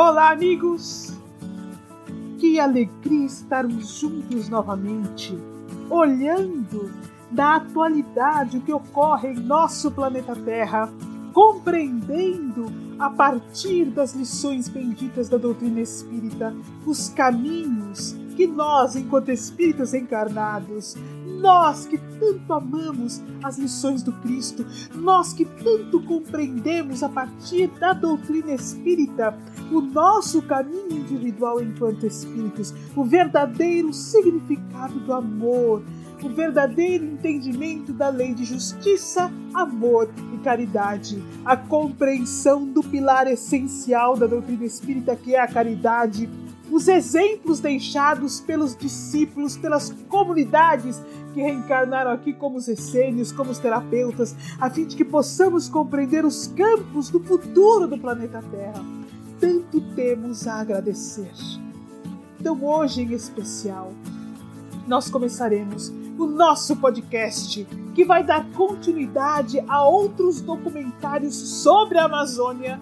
Olá, amigos! Que alegria estarmos juntos novamente, olhando da atualidade o que ocorre em nosso planeta Terra, compreendendo a partir das lições benditas da doutrina espírita os caminhos que nós, enquanto espíritos encarnados, nós que tanto amamos as lições do Cristo, nós que tanto compreendemos a partir da doutrina espírita o nosso caminho individual enquanto espíritos, o verdadeiro significado do amor, o verdadeiro entendimento da lei de justiça, amor e caridade, a compreensão do pilar essencial da doutrina espírita que é a caridade os exemplos deixados pelos discípulos, pelas comunidades que reencarnaram aqui como os essênios, como os terapeutas, a fim de que possamos compreender os campos do futuro do planeta Terra. Tanto temos a agradecer. Então, hoje em especial, nós começaremos o nosso podcast que vai dar continuidade a outros documentários sobre a Amazônia.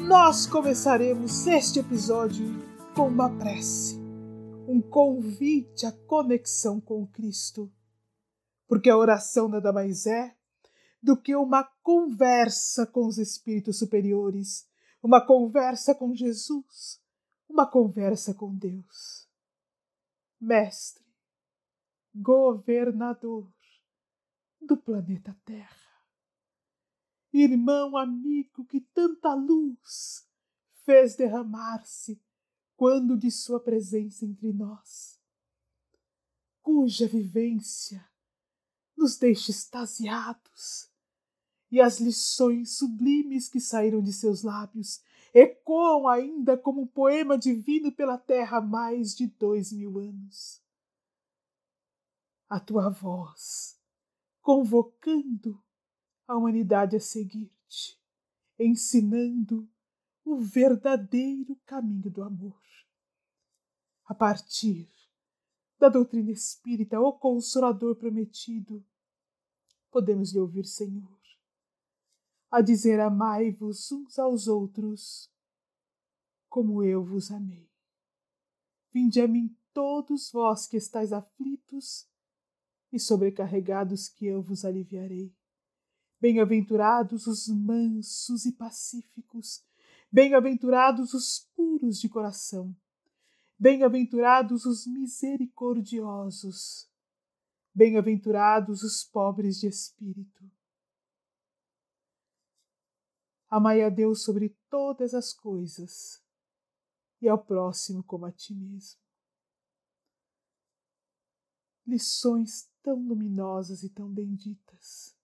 Nós começaremos este episódio com uma prece, um convite à conexão com Cristo. Porque a oração nada mais é do que uma conversa com os espíritos superiores, uma conversa com Jesus, uma conversa com Deus. Mestre, governador do planeta Terra, irmão amigo que tanta luz fez derramar-se quando de Sua presença entre nós, cuja vivência nos deixa extasiados, e as lições sublimes que saíram de seus lábios ecoam ainda como um poema divino pela terra há mais de dois mil anos. A tua voz, convocando a humanidade a seguir-te, ensinando o verdadeiro caminho do amor a partir da doutrina espírita, o Consolador prometido, podemos lhe ouvir, Senhor, a dizer: Amai-vos uns aos outros, como eu vos amei. Vinde a mim todos vós que estáis aflitos e sobrecarregados, que eu vos aliviarei. Bem-aventurados os mansos e pacíficos, bem-aventurados os puros de coração, Bem-aventurados os misericordiosos, bem-aventurados os pobres de espírito. Amai a Deus sobre todas as coisas e ao próximo como a ti mesmo. Lições tão luminosas e tão benditas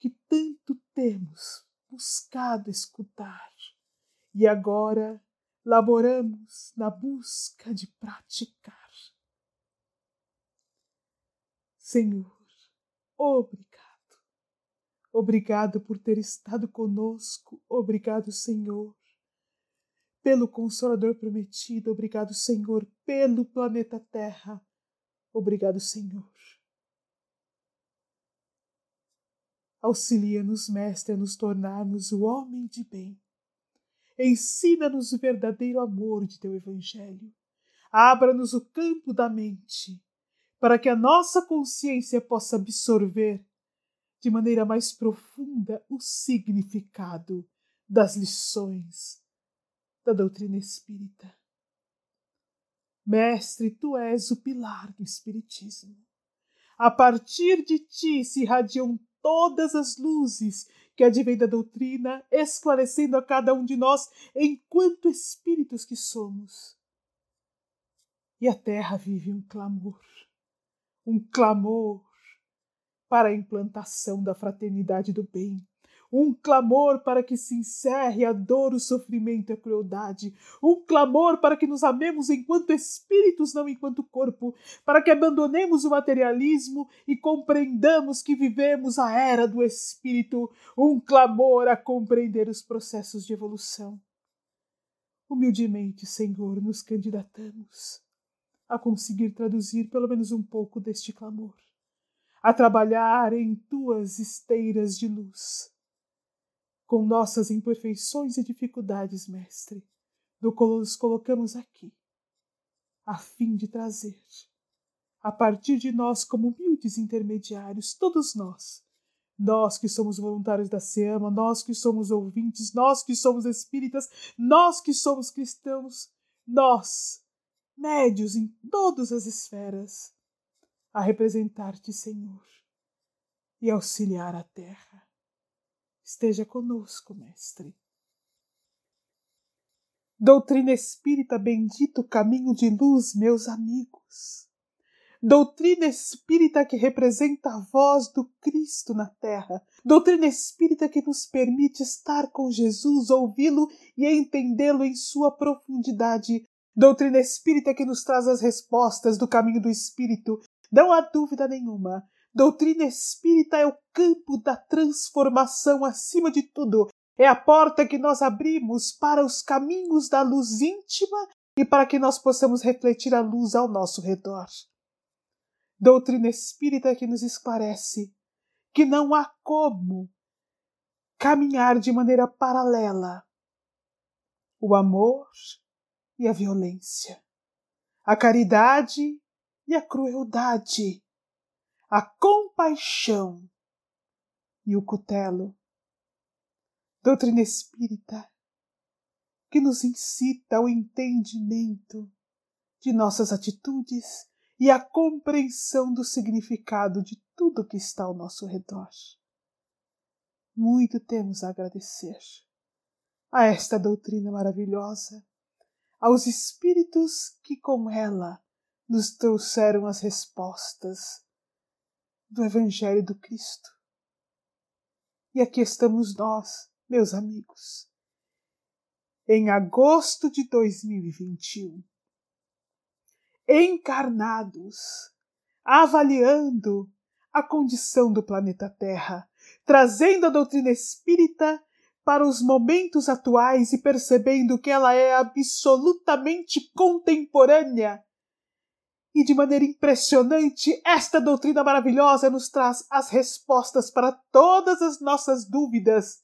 que tanto temos buscado escutar e agora laboramos na busca de praticar. Senhor, obrigado. Obrigado por ter estado conosco. Obrigado, Senhor, pelo Consolador prometido. Obrigado, Senhor, pelo planeta Terra. Obrigado, Senhor. Auxilia-nos, Mestre, a nos tornarmos o homem de bem Ensina-nos o verdadeiro amor de teu Evangelho. Abra-nos o campo da mente, para que a nossa consciência possa absorver de maneira mais profunda o significado das lições da doutrina espírita. Mestre, tu és o pilar do Espiritismo. A partir de ti se irradiam todas as luzes que advém da doutrina, esclarecendo a cada um de nós enquanto espíritos que somos. E a terra vive um clamor, um clamor para a implantação da fraternidade do bem, um clamor para que se encerre a dor, o sofrimento e a crueldade, um clamor para que nos amemos enquanto espíritos, não enquanto corpo, para que abandonemos o materialismo e compreendamos que vivemos a era do espírito, um clamor a compreender os processos de evolução. Humildemente, Senhor, nos candidatamos a conseguir traduzir pelo menos um pouco deste clamor, a trabalhar em tuas esteiras de luz com nossas imperfeições e dificuldades, Mestre, nos colocamos aqui, a fim de trazer, a partir de nós, como humildes intermediários, todos nós, nós que somos voluntários da SEAMA, nós que somos ouvintes, nós que somos espíritas, nós que somos cristãos, nós, médios em todas as esferas, a representar-te, Senhor, e auxiliar a terra. Esteja conosco, Mestre. Doutrina espírita, bendito caminho de luz, meus amigos. Doutrina espírita que representa a voz do Cristo na terra. Doutrina espírita que nos permite estar com Jesus, ouvi-lo e entendê-lo em sua profundidade. Doutrina espírita que nos traz as respostas do caminho do espírito. Não há dúvida nenhuma. Doutrina espírita é o campo da transformação acima de tudo. É a porta que nós abrimos para os caminhos da luz íntima e para que nós possamos refletir a luz ao nosso redor doutrina espírita que nos esclarece que não há como caminhar de maneira paralela o amor e a violência, a caridade e a crueldade, a compaixão e o cutelo. Doutrina espírita que nos incita ao entendimento de nossas atitudes e a compreensão do significado de tudo que está ao nosso redor. Muito temos a agradecer a esta doutrina maravilhosa, aos espíritos que com ela nos trouxeram as respostas do Evangelho do Cristo. E aqui estamos nós, meus amigos, em agosto de 2021 encarnados, avaliando a condição do planeta Terra, trazendo a doutrina espírita para os momentos atuais e percebendo que ela é absolutamente contemporânea. E de maneira impressionante, esta doutrina maravilhosa nos traz as respostas para todas as nossas dúvidas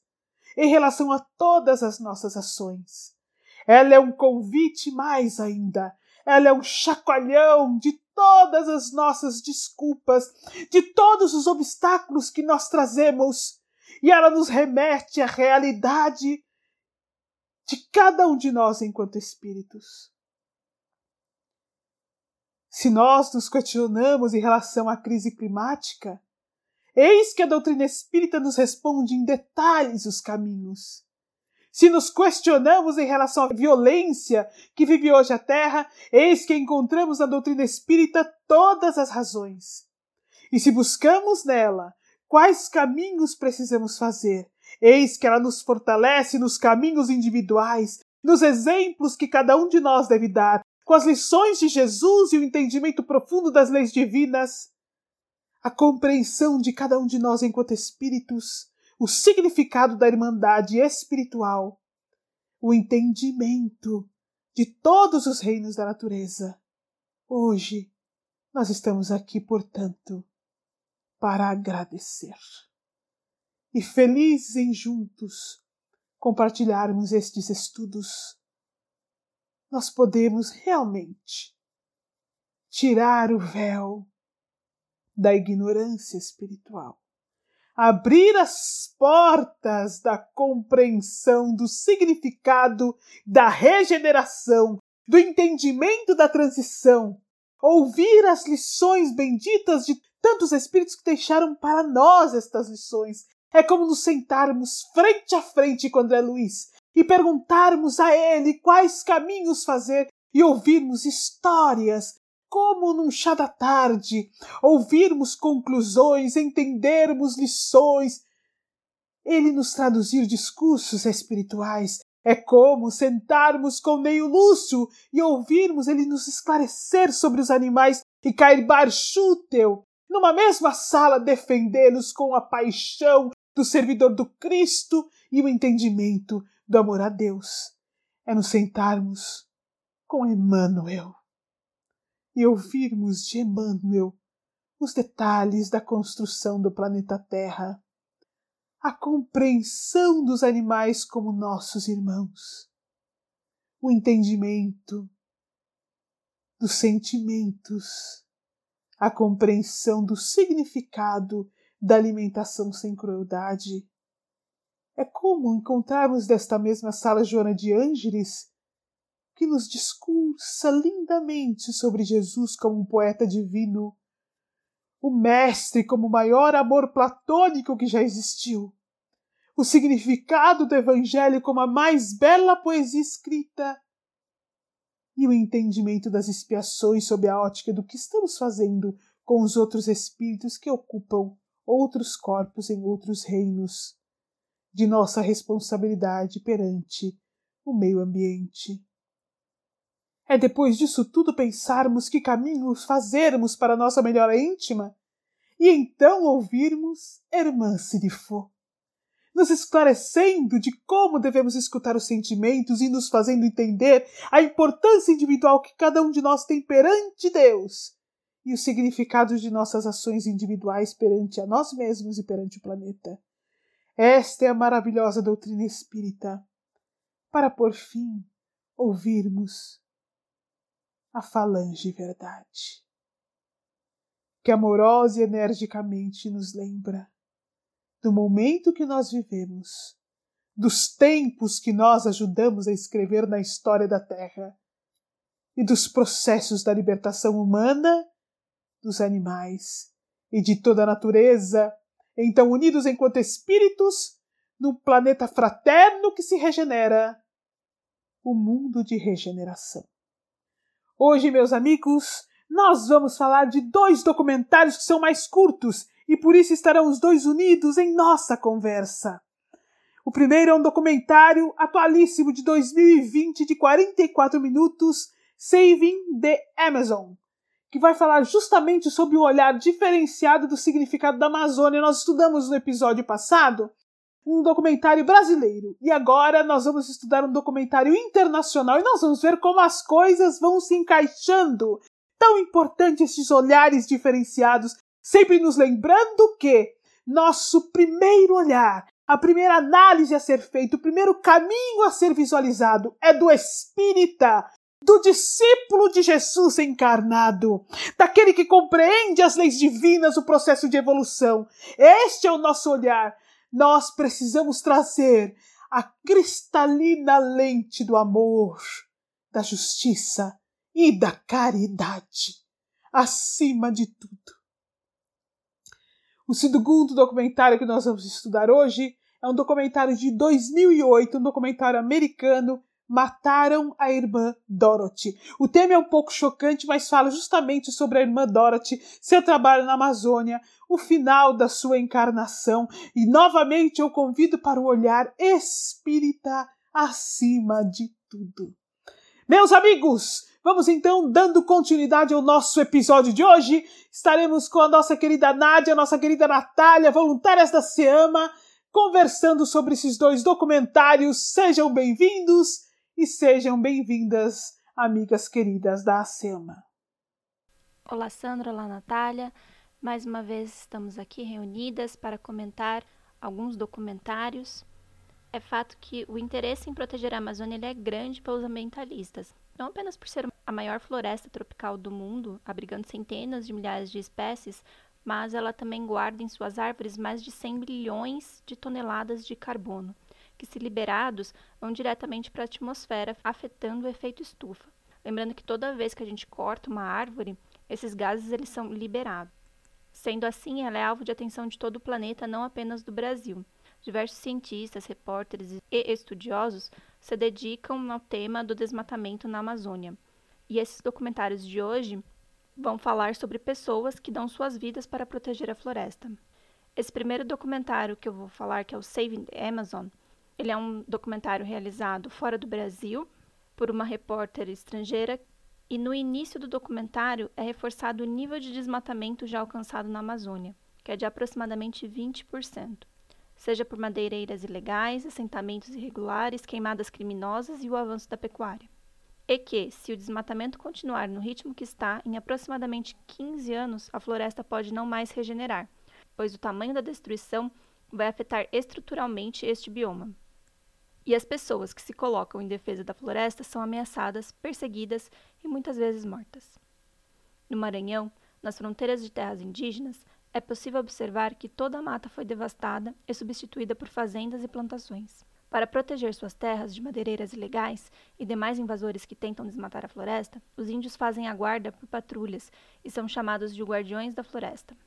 em relação a todas as nossas ações. Ela é um convite mais ainda ela é um chacoalhão de todas as nossas desculpas, de todos os obstáculos que nós trazemos, e ela nos remete à realidade de cada um de nós enquanto espíritos. Se nós nos questionamos em relação à crise climática, eis que a doutrina espírita nos responde em detalhes os caminhos. Se nos questionamos em relação à violência que vive hoje a Terra, eis que encontramos na doutrina espírita todas as razões. E se buscamos nela quais caminhos precisamos fazer, eis que ela nos fortalece nos caminhos individuais, nos exemplos que cada um de nós deve dar, com as lições de Jesus e o entendimento profundo das leis divinas, a compreensão de cada um de nós enquanto espíritos o significado da irmandade espiritual, o entendimento de todos os reinos da natureza. Hoje nós estamos aqui, portanto, para agradecer. E felizes em juntos compartilharmos estes estudos, nós podemos realmente tirar o véu da ignorância espiritual abrir as portas da compreensão do significado da regeneração, do entendimento da transição, ouvir as lições benditas de tantos espíritos que deixaram para nós estas lições. É como nos sentarmos frente a frente com André Luiz e perguntarmos a ele quais caminhos fazer e ouvirmos histórias como num chá da tarde, ouvirmos conclusões, entendermos lições. Ele nos traduzir discursos espirituais é como sentarmos com meio Lúcio e ouvirmos ele nos esclarecer sobre os animais e cair barchúteu, numa mesma sala defendê-los com a paixão do servidor do Cristo e o entendimento do amor a Deus. É nos sentarmos com Emmanuel e ouvirmos de Emmanuel os detalhes da construção do planeta Terra. a compreensão dos animais como nossos irmãos, o entendimento dos sentimentos, a compreensão do significado da alimentação sem crueldade. É como encontrarmos desta mesma sala Joana de Ângeles, que nos discursa lindamente sobre Jesus como um poeta divino, o Mestre como o maior amor platônico que já existiu, o significado do Evangelho como a mais bela poesia escrita e o entendimento das expiações sob a ótica do que estamos fazendo com os outros espíritos que ocupam outros corpos em outros reinos, de nossa responsabilidade perante o meio ambiente. É depois disso tudo pensarmos que caminhos fazermos para nossa melhora íntima e então ouvirmos Irmã Sirifo, nos esclarecendo de como devemos escutar os sentimentos e nos fazendo entender a importância individual que cada um de nós tem perante Deus e o significado de nossas ações individuais perante a nós mesmos e perante o planeta. Esta é a maravilhosa doutrina espírita, para por fim ouvirmos a falange verdade, que amorosa e energicamente nos lembra do momento que nós vivemos, dos tempos que nós ajudamos a escrever na história da Terra e dos processos da libertação humana, dos animais e de toda a natureza, então unidos enquanto espíritos num planeta fraterno que se regenera, o mundo de regeneração. Hoje, meus amigos, nós vamos falar de dois documentários que são mais curtos e por isso estarão os dois unidos em nossa conversa. O primeiro é um documentário atualíssimo de 2020 de 44 minutos, Saving the Amazon, que vai falar justamente sobre o olhar diferenciado do significado da Amazônia. Nós estudamos no episódio passado um documentário brasileiro e agora nós vamos estudar um documentário internacional e nós vamos ver como as coisas vão se encaixando. Tão importante esses olhares diferenciados sempre nos lembrando que nosso primeiro olhar, a primeira análise a ser feita, o primeiro caminho a ser visualizado é do espírita, do discípulo de Jesus encarnado, daquele que compreende as leis divinas, o processo de evolução. Este é o nosso olhar. Nós precisamos trazer a cristalina lente do amor, da justiça e da caridade, acima de tudo. O segundo documentário que nós vamos estudar hoje é um documentário de 2008, um documentário americano, Mataram a Irmã Dorothy. O tema é um pouco chocante, mas fala justamente sobre a irmã Dorothy, seu trabalho na Amazônia, o final da sua encarnação e novamente eu convido para o olhar espírita acima de tudo. Meus amigos, Vamos então dando continuidade ao nosso episódio de hoje. Estaremos com a nossa querida Nádia, nossa querida Natália, voluntárias da SEAMA, conversando sobre esses dois documentários. Sejam bem-vindos e sejam bem-vindas, amigas queridas da SEAMA. Olá, Sandra, olá, Natália. Mais uma vez estamos aqui reunidas para comentar alguns documentários. É fato que o interesse em proteger a Amazônia é grande pelos ambientalistas não apenas por ser a maior floresta tropical do mundo, abrigando centenas de milhares de espécies, mas ela também guarda em suas árvores mais de 100 bilhões de toneladas de carbono, que, se liberados, vão diretamente para a atmosfera, afetando o efeito estufa. Lembrando que toda vez que a gente corta uma árvore, esses gases eles são liberados. Sendo assim, ela é alvo de atenção de todo o planeta, não apenas do Brasil. Diversos cientistas, repórteres e estudiosos se dedicam ao tema do desmatamento na Amazônia. E esses documentários de hoje vão falar sobre pessoas que dão suas vidas para proteger a floresta. Esse primeiro documentário que eu vou falar, que é o Saving the Amazon, ele é um documentário realizado fora do Brasil por uma repórter estrangeira e no início do documentário é reforçado o nível de desmatamento já alcançado na Amazônia, que é de aproximadamente 20% seja por madeireiras ilegais, assentamentos irregulares, queimadas criminosas e o avanço da pecuária. E que, se o desmatamento continuar no ritmo que está, em aproximadamente 15 anos, a floresta pode não mais regenerar, pois o tamanho da destruição vai afetar estruturalmente este bioma. E as pessoas que se colocam em defesa da floresta são ameaçadas, perseguidas e muitas vezes mortas. No Maranhão, nas fronteiras de terras indígenas, é possível observar que toda a mata foi devastada e substituída por fazendas e plantações. Para proteger suas terras de madeireiras ilegais e demais invasores que tentam desmatar a floresta, os índios fazem a guarda por patrulhas e são chamados de guardiões da floresta.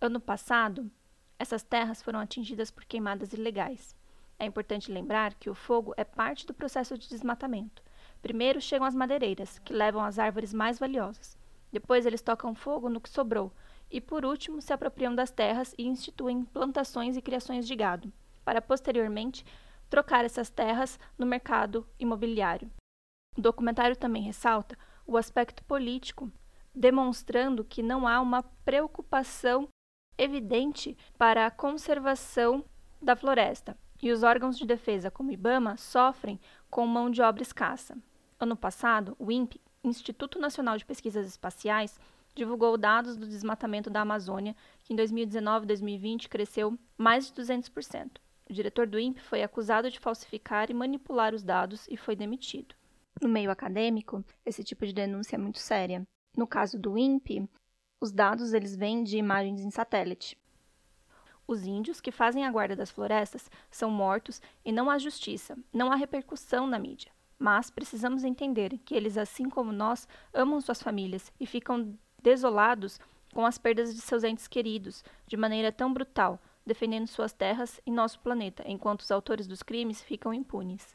Ano passado, essas terras foram atingidas por queimadas ilegais. É importante lembrar que o fogo é parte do processo de desmatamento. Primeiro chegam as madeireiras, que levam as árvores mais valiosas. Depois eles tocam fogo no que sobrou, e por último se apropriam das terras e instituem plantações e criações de gado, para posteriormente trocar essas terras no mercado imobiliário. O documentário também ressalta o aspecto político, demonstrando que não há uma preocupação evidente para a conservação da floresta, e os órgãos de defesa, como o IBAMA, sofrem com mão de obra escassa. Ano passado, o INPE, Instituto Nacional de Pesquisas Espaciais, divulgou dados do desmatamento da Amazônia, que em 2019 e 2020 cresceu mais de 200%. O diretor do INPE foi acusado de falsificar e manipular os dados e foi demitido. No meio acadêmico, esse tipo de denúncia é muito séria. No caso do INPE, os dados eles vêm de imagens em satélite. Os índios que fazem a guarda das florestas são mortos e não há justiça, não há repercussão na mídia. Mas precisamos entender que eles, assim como nós, amam suas famílias e ficam desolados com as perdas de seus entes queridos, de maneira tão brutal, defendendo suas terras e nosso planeta, enquanto os autores dos crimes ficam impunes.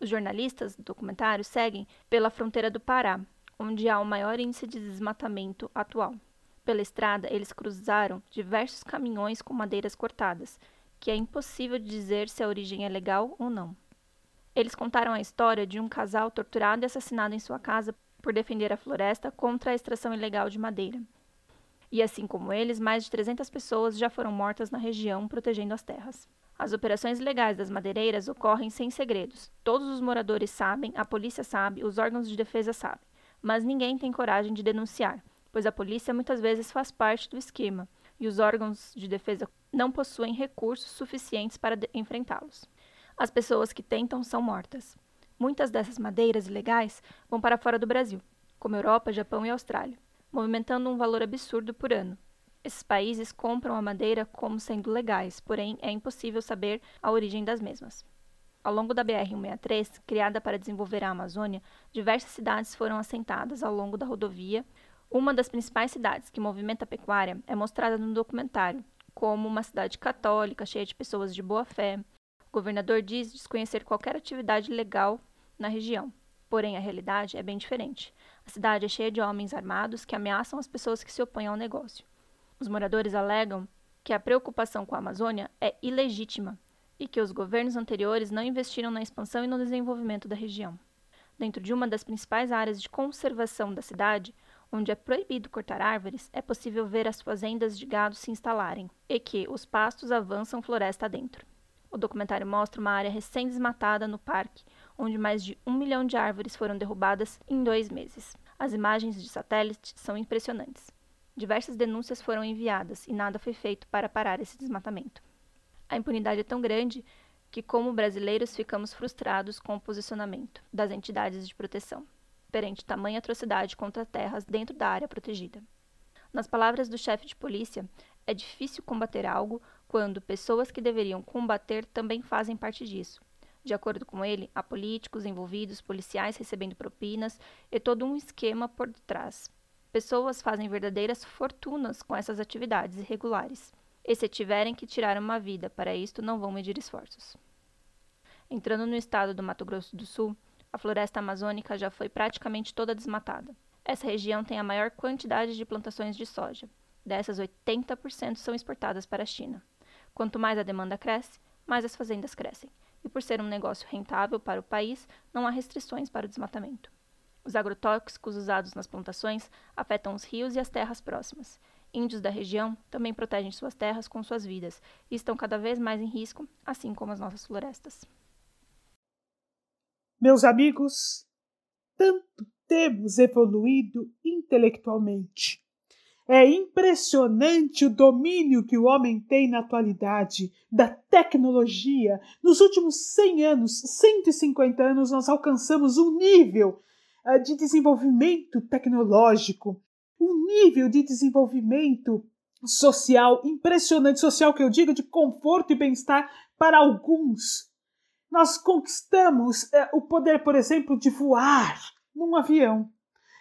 Os jornalistas do documentário seguem pela fronteira do Pará, onde há o maior índice de desmatamento atual. Pela estrada, eles cruzaram diversos caminhões com madeiras cortadas, que é impossível dizer se a origem é legal ou não. Eles contaram a história de um casal torturado e assassinado em sua casa por defender a floresta contra a extração ilegal de madeira. E assim como eles, mais de 300 pessoas já foram mortas na região protegendo as terras. As operações ilegais das madeireiras ocorrem sem segredos. Todos os moradores sabem, a polícia sabe, os órgãos de defesa sabem. Mas ninguém tem coragem de denunciar, pois a polícia muitas vezes faz parte do esquema e os órgãos de defesa não possuem recursos suficientes para enfrentá-los. As pessoas que tentam são mortas. Muitas dessas madeiras ilegais vão para fora do Brasil, como Europa, Japão e Austrália, movimentando um valor absurdo por ano. Esses países compram a madeira como sendo legais, porém é impossível saber a origem das mesmas. Ao longo da BR-163, criada para desenvolver a Amazônia, diversas cidades foram assentadas ao longo da rodovia. Uma das principais cidades que movimenta a pecuária é mostrada no documentário como uma cidade católica, cheia de pessoas de boa fé, o governador diz desconhecer qualquer atividade legal na região. Porém, a realidade é bem diferente. A cidade é cheia de homens armados que ameaçam as pessoas que se opõem ao negócio. Os moradores alegam que a preocupação com a Amazônia é ilegítima e que os governos anteriores não investiram na expansão e no desenvolvimento da região. Dentro de uma das principais áreas de conservação da cidade, onde é proibido cortar árvores, é possível ver as fazendas de gado se instalarem e que os pastos avançam floresta adentro. O documentário mostra uma área recém-desmatada no parque, onde mais de um milhão de árvores foram derrubadas em dois meses. As imagens de satélite são impressionantes. Diversas denúncias foram enviadas e nada foi feito para parar esse desmatamento. A impunidade é tão grande que, como brasileiros, ficamos frustrados com o posicionamento das entidades de proteção perante tamanha atrocidade contra terras dentro da área protegida. Nas palavras do chefe de polícia, é difícil combater algo quando pessoas que deveriam combater também fazem parte disso. De acordo com ele, há políticos envolvidos, policiais recebendo propinas e todo um esquema por detrás. Pessoas fazem verdadeiras fortunas com essas atividades irregulares. E se tiverem que tirar uma vida para isto, não vão medir esforços. Entrando no estado do Mato Grosso do Sul, a floresta amazônica já foi praticamente toda desmatada. Essa região tem a maior quantidade de plantações de soja. Dessas, 80% são exportadas para a China. Quanto mais a demanda cresce, mais as fazendas crescem. E por ser um negócio rentável para o país, não há restrições para o desmatamento. Os agrotóxicos usados nas plantações afetam os rios e as terras próximas. Índios da região também protegem suas terras com suas vidas e estão cada vez mais em risco, assim como as nossas florestas. Meus amigos, tanto temos evoluído intelectualmente É impressionante o domínio que o homem tem na atualidade da tecnologia. Nos últimos 100 anos, 150 anos, nós alcançamos um nível uh, de desenvolvimento tecnológico, um nível de desenvolvimento social impressionante, social que eu digo de conforto e bem-estar para alguns. Nós conquistamos uh, o poder, por exemplo, de voar num avião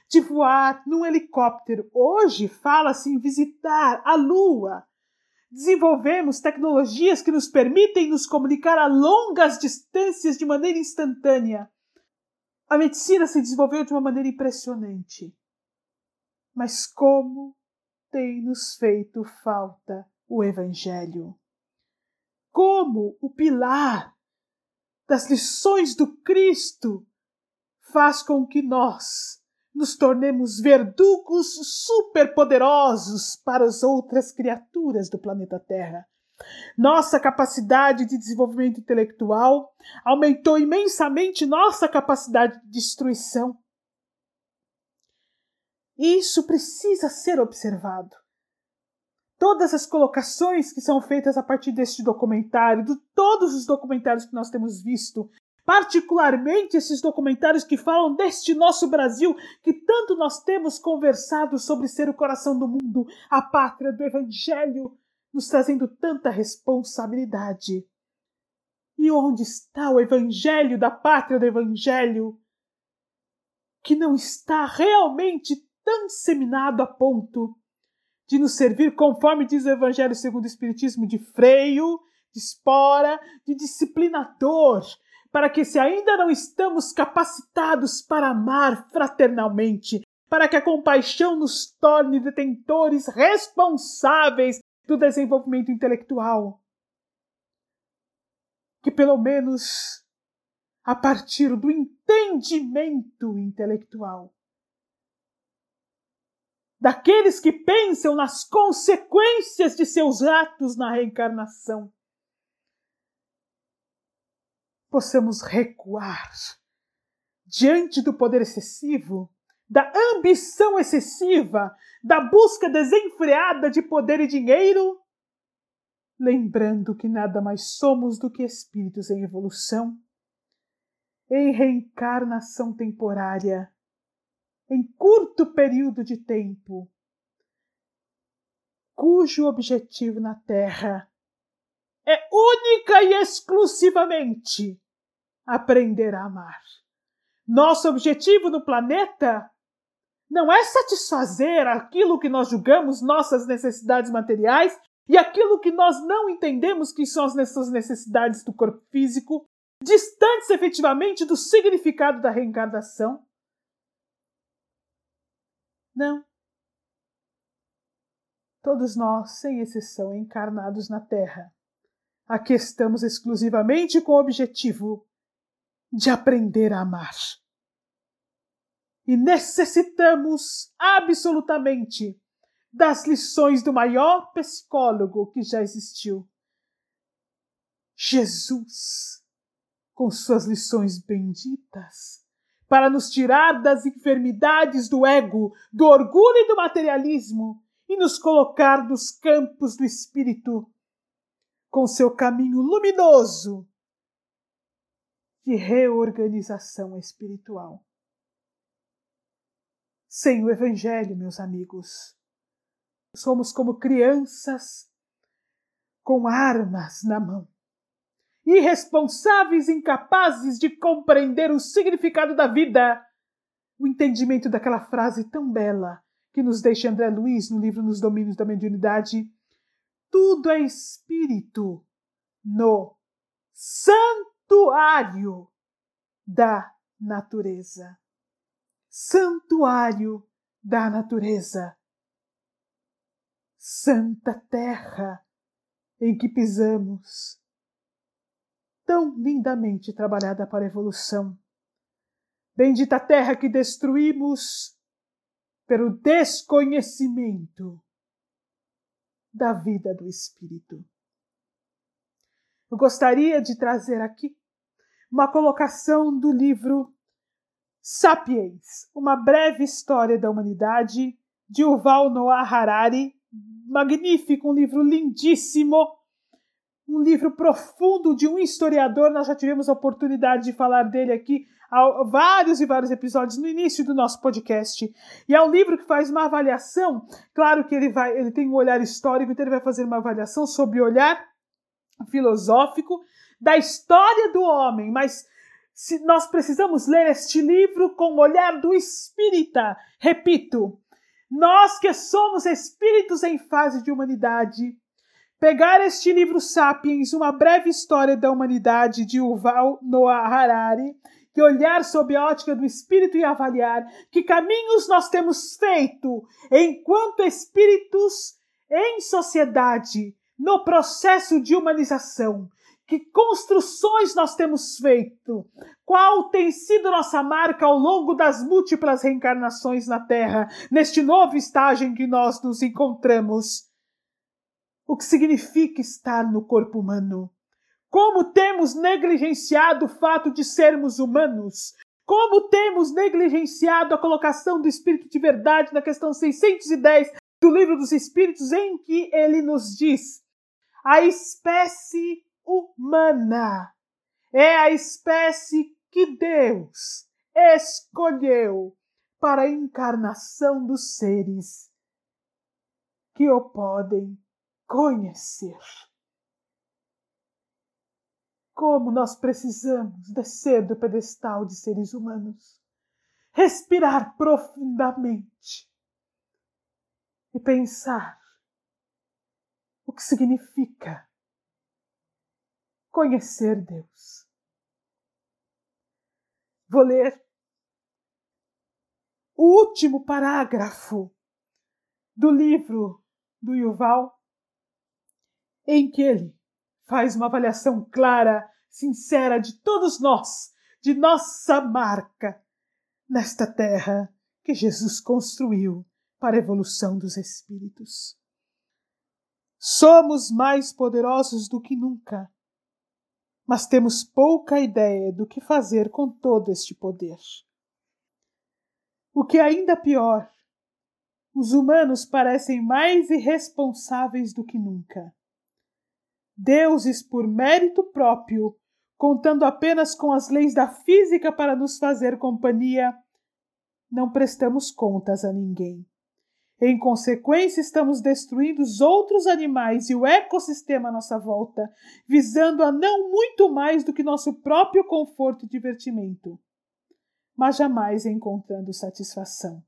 de voar num helicóptero. Hoje fala-se em visitar a Lua. Desenvolvemos tecnologias que nos permitem nos comunicar a longas distâncias de maneira instantânea. A medicina se desenvolveu de uma maneira impressionante. Mas como tem nos feito falta o Evangelho? Como o pilar das lições do Cristo faz com que nós nos tornemos verdugos superpoderosos para as outras criaturas do planeta Terra. Nossa capacidade de desenvolvimento intelectual aumentou imensamente nossa capacidade de destruição. Isso precisa ser observado. Todas as colocações que são feitas a partir deste documentário, de todos os documentários que nós temos visto, particularmente esses documentários que falam deste nosso Brasil, que tanto nós temos conversado sobre ser o coração do mundo, a pátria do Evangelho, nos trazendo tanta responsabilidade. E onde está o Evangelho da pátria do Evangelho? Que não está realmente tão disseminado a ponto de nos servir, conforme diz o Evangelho segundo o Espiritismo, de freio, de espora, de disciplinador, para que, se ainda não estamos capacitados para amar fraternalmente, para que a compaixão nos torne detentores responsáveis do desenvolvimento intelectual, que pelo menos a partir do entendimento intelectual, daqueles que pensam nas consequências de seus atos na reencarnação, possamos recuar diante do poder excessivo, da ambição excessiva, da busca desenfreada de poder e dinheiro, lembrando que nada mais somos do que espíritos em evolução, em reencarnação temporária, em curto período de tempo, cujo objetivo na Terra é única e exclusivamente aprender a amar. Nosso objetivo no planeta não é satisfazer aquilo que nós julgamos nossas necessidades materiais e aquilo que nós não entendemos que são as nossas necessidades do corpo físico, distantes efetivamente do significado da reencarnação. Não. Todos nós, sem exceção, encarnados na Terra, aqui estamos exclusivamente com o objetivo de aprender a amar. E necessitamos absolutamente das lições do maior psicólogo que já existiu. Jesus, com suas lições benditas, para nos tirar das enfermidades do ego, do orgulho e do materialismo e nos colocar nos campos do espírito, com seu caminho luminoso de reorganização espiritual. Sem o Evangelho, meus amigos, somos como crianças com armas na mão, irresponsáveis, incapazes de compreender o significado da vida, o entendimento daquela frase tão bela que nos deixa André Luiz no livro Nos Domínios da Mediunidade. Tudo é espírito no santuário da natureza. Santuário da natureza. Santa terra em que pisamos, tão lindamente trabalhada para a evolução. Bendita terra que destruímos pelo desconhecimento da vida do Espírito. Eu gostaria de trazer aqui uma colocação do livro Sapiens, uma breve história da humanidade, de Yuval Noah Harari. Magnífico, um livro lindíssimo, um livro profundo de um historiador. Nós já tivemos a oportunidade de falar dele aqui há vários e vários episódios no início do nosso podcast. E é um livro que faz uma avaliação. Claro que ele vai, ele tem um olhar histórico, então ele vai fazer uma avaliação sobre o olhar filosófico da história do homem, mas se nós precisamos ler este livro com o olhar do espírita. Repito, nós que somos espíritos em fase de humanidade, pegar este livro Sapiens, uma breve história da humanidade de Yuval Noah Harari, que olhar sob a ótica do espírito e avaliar que caminhos nós temos feito enquanto espíritos em sociedade, no processo de humanização, que construções nós temos feito? Qual tem sido nossa marca ao longo das múltiplas reencarnações na Terra, neste novo estágio em que nós nos encontramos? O que significa estar no corpo humano? Como temos negligenciado o fato de sermos humanos? Como temos negligenciado a colocação do Espírito de Verdade na questão 610 do Livro dos Espíritos, em que ele nos diz: a espécie humana. É a espécie que Deus escolheu para a encarnação dos seres que o podem conhecer. Como nós precisamos descer do pedestal de seres humanos, respirar profundamente e pensar o que significa conhecer Deus. Vou ler o último parágrafo do livro do Yuval, em que ele faz uma avaliação clara, sincera de todos nós, de nossa marca nesta terra que Jesus construiu para a evolução dos espíritos. Somos mais poderosos do que nunca mas temos pouca ideia do que fazer com todo este poder. O que é ainda pior, os humanos parecem mais irresponsáveis do que nunca. Deuses por mérito próprio, contando apenas com as leis da física para nos fazer companhia, não prestamos contas a ninguém. Em consequência, estamos destruindo os outros animais e o ecossistema à nossa volta, visando a não muito mais do que nosso próprio conforto e divertimento, mas jamais encontrando satisfação.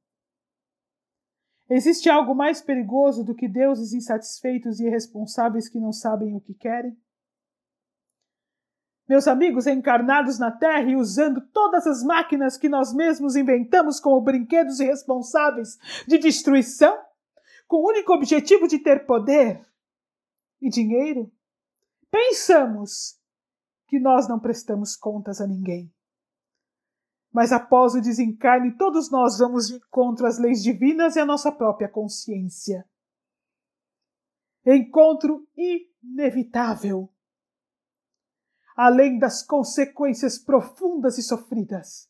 Existe algo mais perigoso do que deuses insatisfeitos e irresponsáveis que não sabem o que querem? Meus amigos encarnados na Terra e usando todas as máquinas que nós mesmos inventamos como brinquedos irresponsáveis de destruição, com o único objetivo de ter poder e dinheiro, pensamos que nós não prestamos contas a ninguém. Mas após o desencarne, todos nós vamos de encontro às leis divinas e à nossa própria consciência. Encontro inevitável além das consequências profundas e sofridas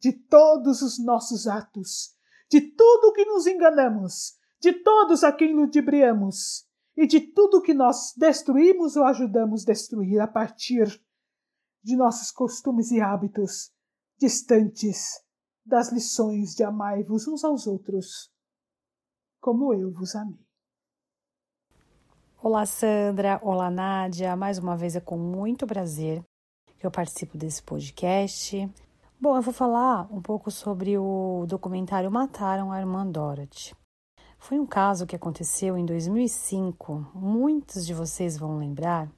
de todos os nossos atos, de tudo que nos enganamos, de todos a quem ludibriamos e de tudo que nós destruímos ou ajudamos destruir a partir de nossos costumes e hábitos distantes das lições de amai-vos uns aos outros, como eu vos amei. Olá, Sandra. Olá, Nádia. Mais uma vez é com muito prazer que eu participo desse podcast. Bom, eu vou falar um pouco sobre o documentário Mataram a Irmã Dorothy. Foi um caso que aconteceu em 2005. Muitos de vocês vão lembrar,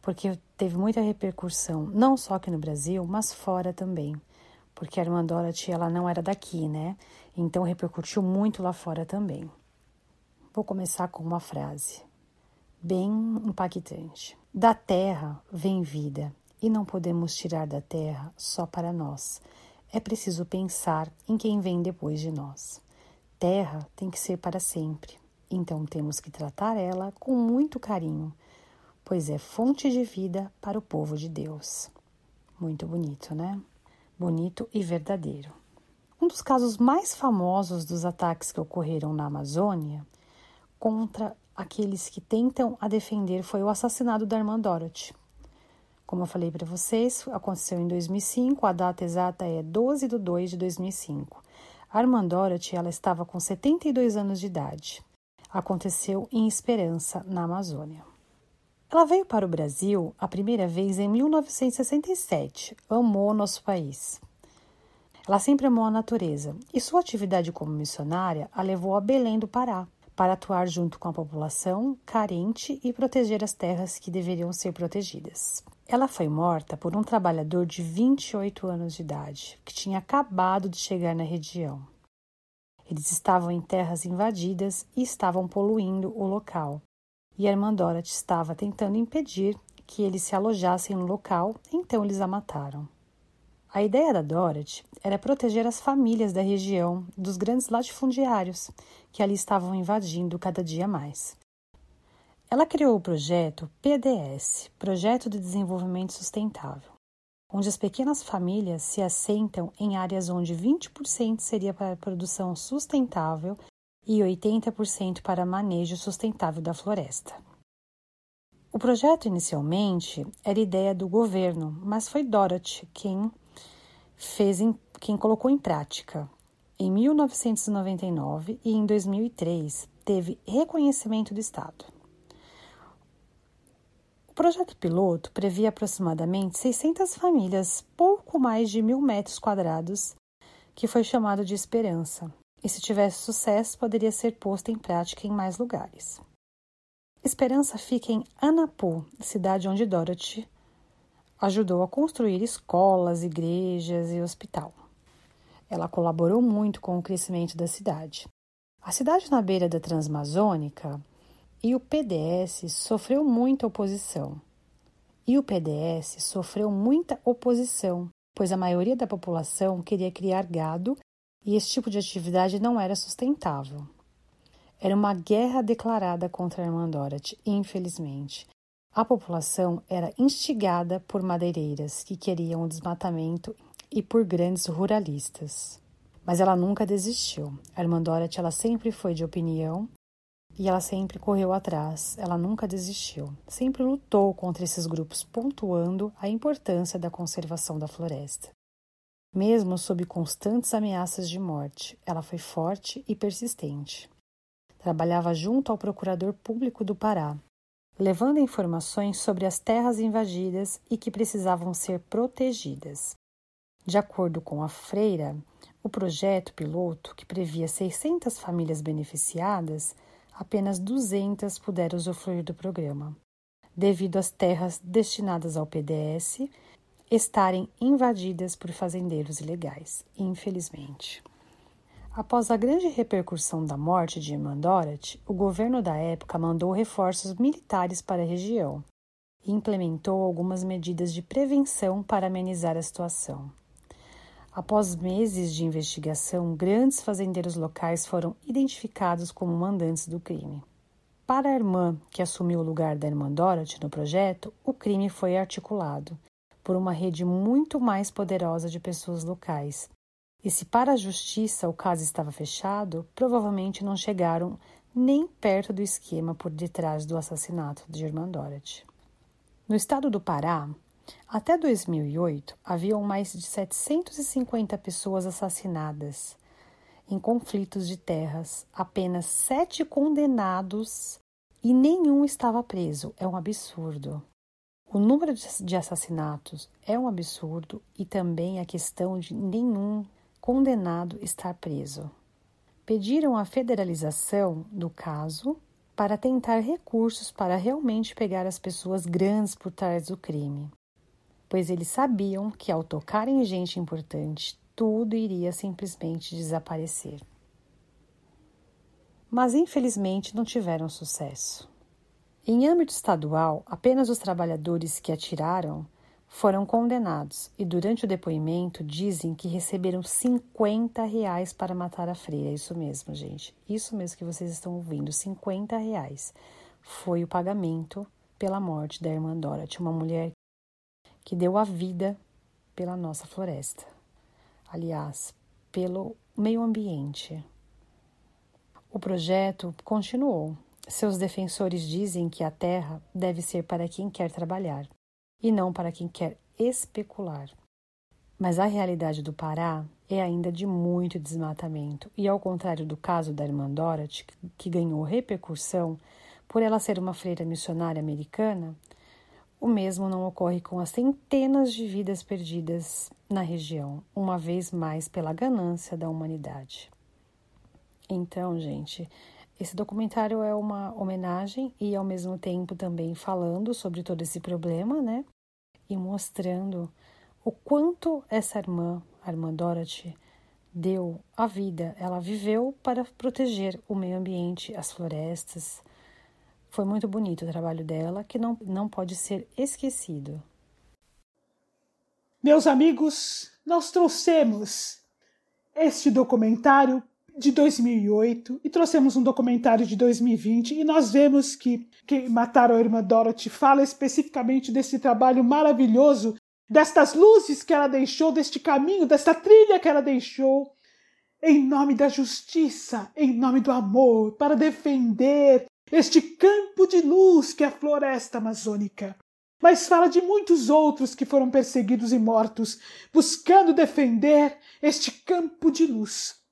porque teve muita repercussão, não só aqui no Brasil, mas fora também. Porque a irmã Dorothy, ela não era daqui, né? Então repercutiu muito lá fora também. Vou começar com uma frase bem impactante. Da terra vem vida e não podemos tirar da terra só para nós. É preciso pensar em quem vem depois de nós. Terra tem que ser para sempre, então temos que tratar ela com muito carinho, pois é fonte de vida para o povo de Deus. Muito bonito, né? Bonito e verdadeiro. Um dos casos mais famosos dos ataques que ocorreram na Amazônia contra aqueles que tentam a defender foi o assassinato da irmã Dorothy. Como eu falei para vocês, aconteceu em 2005, a data exata é 12 de 2 de 2005. A irmã Dorothy ela estava com 72 anos de idade. Aconteceu em Esperança, na Amazônia. Ela veio para o Brasil a primeira vez em 1967. Amou nosso país. Ela sempre amou a natureza e sua atividade como missionária a levou a Belém do Pará para atuar junto com a população carente e proteger as terras que deveriam ser protegidas. Ela foi morta por um trabalhador de 28 anos de idade que tinha acabado de chegar na região. Eles estavam em terras invadidas e estavam poluindo o local, e a irmã Dorothy estava tentando impedir que eles se alojassem no local, então eles a mataram. A ideia da Dorothy era proteger as famílias da região dos grandes latifundiários que ali estavam invadindo cada dia mais. Ela criou o projeto PDS Projeto de Desenvolvimento Sustentável onde as pequenas famílias se assentam em áreas onde 20% seria para produção sustentável e 80% para manejo sustentável da floresta. O projeto inicialmente era ideia do governo, mas foi Dorothy quem fez em, quem colocou em prática. Em 1999 e em 2003 teve reconhecimento do Estado. O projeto piloto previa aproximadamente 600 famílias, pouco mais de mil metros quadrados, que foi chamado de Esperança, e se tivesse sucesso, poderia ser posto em prática em mais lugares. Esperança fica em Anapu, cidade onde Dorothy ajudou a construir escolas, igrejas e hospital. Ela colaborou muito com o crescimento da cidade. A cidade na beira da Transamazônica e o PDS sofreu muita oposição. E o PDS sofreu muita oposição, pois a maioria da população queria criar gado e esse tipo de atividade não era sustentável. Era uma guerra declarada contra a irmã Dorothy, infelizmente. A população era instigada por madeireiras que queriam o desmatamento e por grandes ruralistas. Mas ela nunca desistiu. A irmã Dorothy ela sempre foi de opinião e ela sempre correu atrás, ela nunca desistiu. Sempre lutou contra esses grupos, pontuando a importância da conservação da floresta. Mesmo sob constantes ameaças de morte, ela foi forte e persistente. Trabalhava junto ao procurador público do Pará, levando informações sobre as terras invadidas e que precisavam ser protegidas. De acordo com a freira, o projeto piloto, que previa 600 famílias beneficiadas, apenas 200 puderam usufruir do programa, devido às terras destinadas ao PDS estarem invadidas por fazendeiros ilegais, infelizmente. Após a grande repercussão da morte de Irmã Dorothy, o governo da época mandou reforços militares para a região e implementou algumas medidas de prevenção para amenizar a situação. Após meses de investigação, grandes fazendeiros locais foram identificados como mandantes do crime. Para a irmã, que assumiu o lugar da irmã Dorothy no projeto, o crime foi articulado por uma rede muito mais poderosa de pessoas locais. E se para a justiça o caso estava fechado, provavelmente não chegaram nem perto do esquema por detrás do assassinato de Irmã Dorothy. No estado do Pará, até 2008, haviam mais de 750 pessoas assassinadas em conflitos de terras, apenas sete condenados e nenhum estava preso. É um absurdo. O número de assassinatos é um absurdo e também a questão de nenhum condenado estar preso. Pediram a federalização do caso para tentar recursos para realmente pegar as pessoas grandes por trás do crime, pois eles sabiam que ao tocar em gente importante, tudo iria simplesmente desaparecer. Mas infelizmente não tiveram sucesso. Em âmbito estadual, apenas os trabalhadores que atiraram foram condenados e durante o depoimento dizem que receberam 50 reais para matar a freira. Isso mesmo, gente. Isso mesmo que vocês estão ouvindo, 50 reais. Foi o pagamento pela morte da irmã Dorothy, uma mulher que deu a vida pela nossa floresta. Aliás, pelo meio ambiente. O projeto continuou. Seus defensores dizem que a terra deve ser para quem quer trabalhar e não para quem quer especular. Mas a realidade do Pará é ainda de muito desmatamento, e ao contrário do caso da irmã Dorothy, que ganhou repercussão por ela ser uma freira missionária americana, o mesmo não ocorre com as centenas de vidas perdidas na região, uma vez mais pela ganância da humanidade. Então, gente, esse documentário é uma homenagem e ao mesmo tempo também falando sobre todo esse problema, né? E mostrando o quanto essa irmã, a irmã Dorothy, deu a vida, ela viveu para proteger o meio ambiente, as florestas. Foi muito bonito o trabalho dela, que não, não pode ser esquecido. Meus amigos, nós trouxemos este documentário de 2008 e trouxemos um documentário de 2020 e nós vemos que quem mataram a irmã Dorothy fala especificamente desse trabalho maravilhoso destas luzes que ela deixou, deste caminho, desta trilha que ela deixou, em nome da justiça, em nome do amor, para defender este campo de luz que é a floresta amazônica. Mas fala de muitos outros que foram perseguidos e mortos, buscando defender este campo de luz.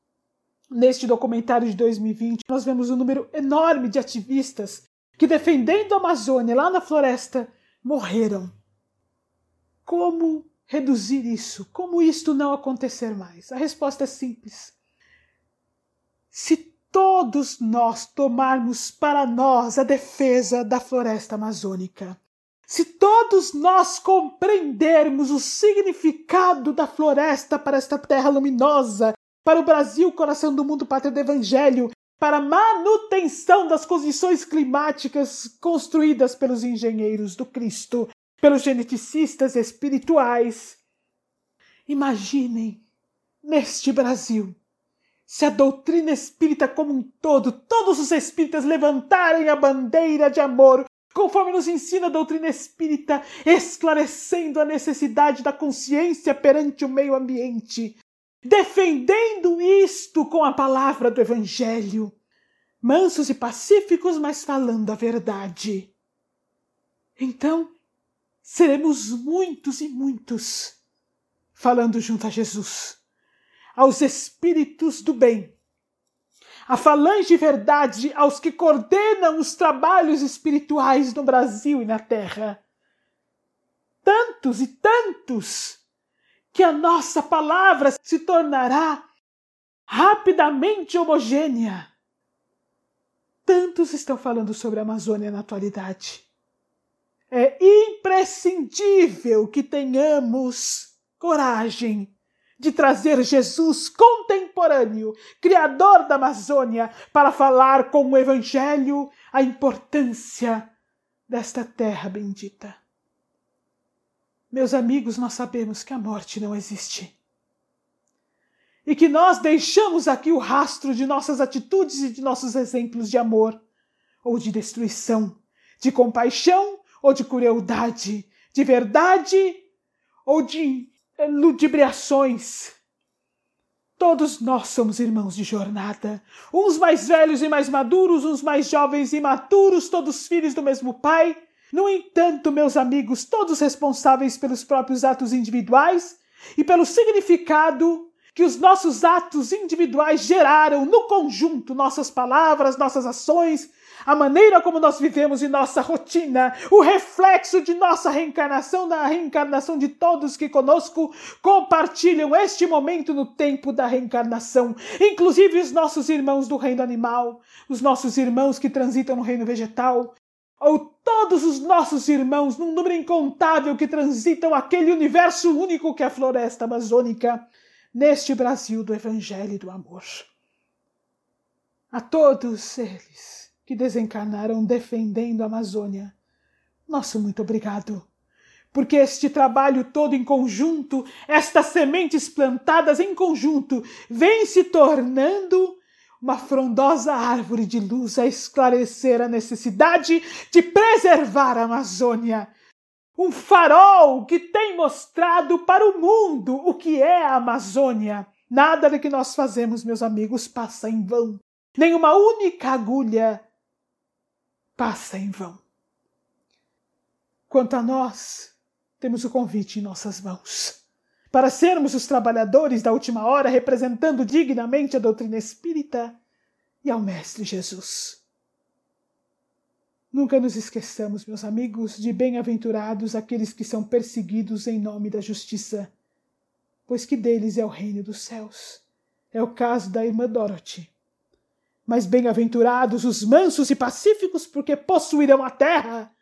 Neste documentário de 2020, nós vemos um número enorme de ativistas que, defendendo a Amazônia lá na floresta, morreram como reduzir isso? Como isto não acontecer mais? A resposta é simples. Se todos nós tomarmos para nós a defesa da floresta amazônica, se todos nós compreendermos o significado da floresta para esta terra luminosa, para o Brasil, coração do mundo, pátria do Evangelho, para a manutenção das condições climáticas construídas pelos engenheiros do Cristo, pelos geneticistas espirituais. Imaginem, neste Brasil, se a doutrina espírita como um todo, todos os espíritas levantarem a bandeira de amor, conforme nos ensina a doutrina espírita, esclarecendo a necessidade da consciência perante o meio ambiente, defendendo isto com a palavra do Evangelho, mansos e pacíficos, mas falando a verdade. Então, seremos muitos e muitos falando junto a Jesus, aos espíritos do bem, a falange de verdade aos que coordenam os trabalhos espirituais no Brasil e na Terra. Tantos e tantos que a nossa palavra se tornará rapidamente homogênea. Tantos estão falando sobre a Amazônia na atualidade. É imprescindível que tenhamos coragem de trazer Jesus contemporâneo, Criador da Amazônia, para falar com o Evangelho a importância desta terra bendita. Meus amigos, nós sabemos que a morte não existe. E que nós deixamos aqui o rastro de nossas atitudes e de nossos exemplos de amor, ou de destruição, de compaixão ou de crueldade, de verdade ou de ludibriações. Todos nós somos irmãos de jornada, uns mais velhos e mais maduros, uns mais jovens e maturos, todos filhos do mesmo pai. No entanto, meus amigos, todos responsáveis pelos próprios atos individuais e pelo significado que os nossos atos individuais geraram no conjunto, nossas palavras, nossas ações, a maneira como nós vivemos em nossa rotina, o reflexo de nossa reencarnação na reencarnação de todos que conosco compartilham este momento no tempo da reencarnação, inclusive os nossos irmãos do reino animal, os nossos irmãos que transitam no reino vegetal, ou todos os nossos irmãos num número incontável que transitam aquele universo único que é a floresta amazônica, neste Brasil do Evangelho e do amor. A todos eles que desencarnaram defendendo a Amazônia. Nosso muito obrigado. Porque este trabalho todo em conjunto, estas sementes plantadas em conjunto, vem se tornando uma frondosa árvore de luz a esclarecer a necessidade de preservar a Amazônia. Um farol que tem mostrado para o mundo o que é a Amazônia Nada do que nós fazemos, meus amigos, passa em vão. Nenhuma única agulha passa em vão. Quanto a nós, temos o convite em nossas mãos para sermos os trabalhadores da última hora, representando dignamente a doutrina espírita e ao Mestre Jesus. Nunca nos esqueçamos, meus amigos, de bem-aventurados aqueles que são perseguidos em nome da justiça, pois que deles é o reino dos céus. É o caso da irmã Dorothy. Mas bem-aventurados os mansos e pacíficos, porque possuirão a terra,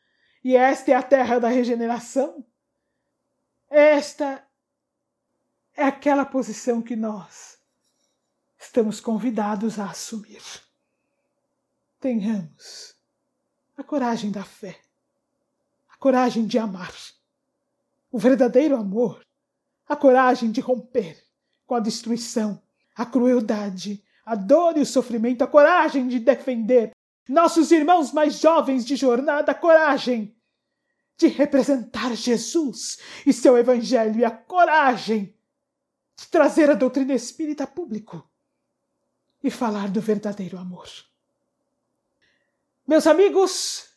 e esta é a terra da regeneração. Esta é aquela posição que nós estamos convidados a assumir. Tenhamos a coragem da fé, a coragem de amar, o verdadeiro amor, a coragem de romper com a destruição, a crueldade, a dor e o sofrimento, a coragem de defender nossos irmãos mais jovens de jornada, a coragem de representar Jesus e seu Evangelho e a coragem de trazer a doutrina espírita a público e falar do verdadeiro amor. Meus amigos,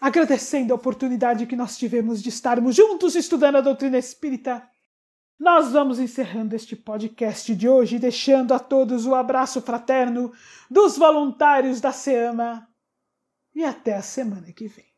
agradecendo a oportunidade que nós tivemos de estarmos juntos estudando a doutrina espírita, nós vamos encerrando este podcast de hoje, deixando a todos o abraço fraterno dos voluntários da SEAMA e até a semana que vem.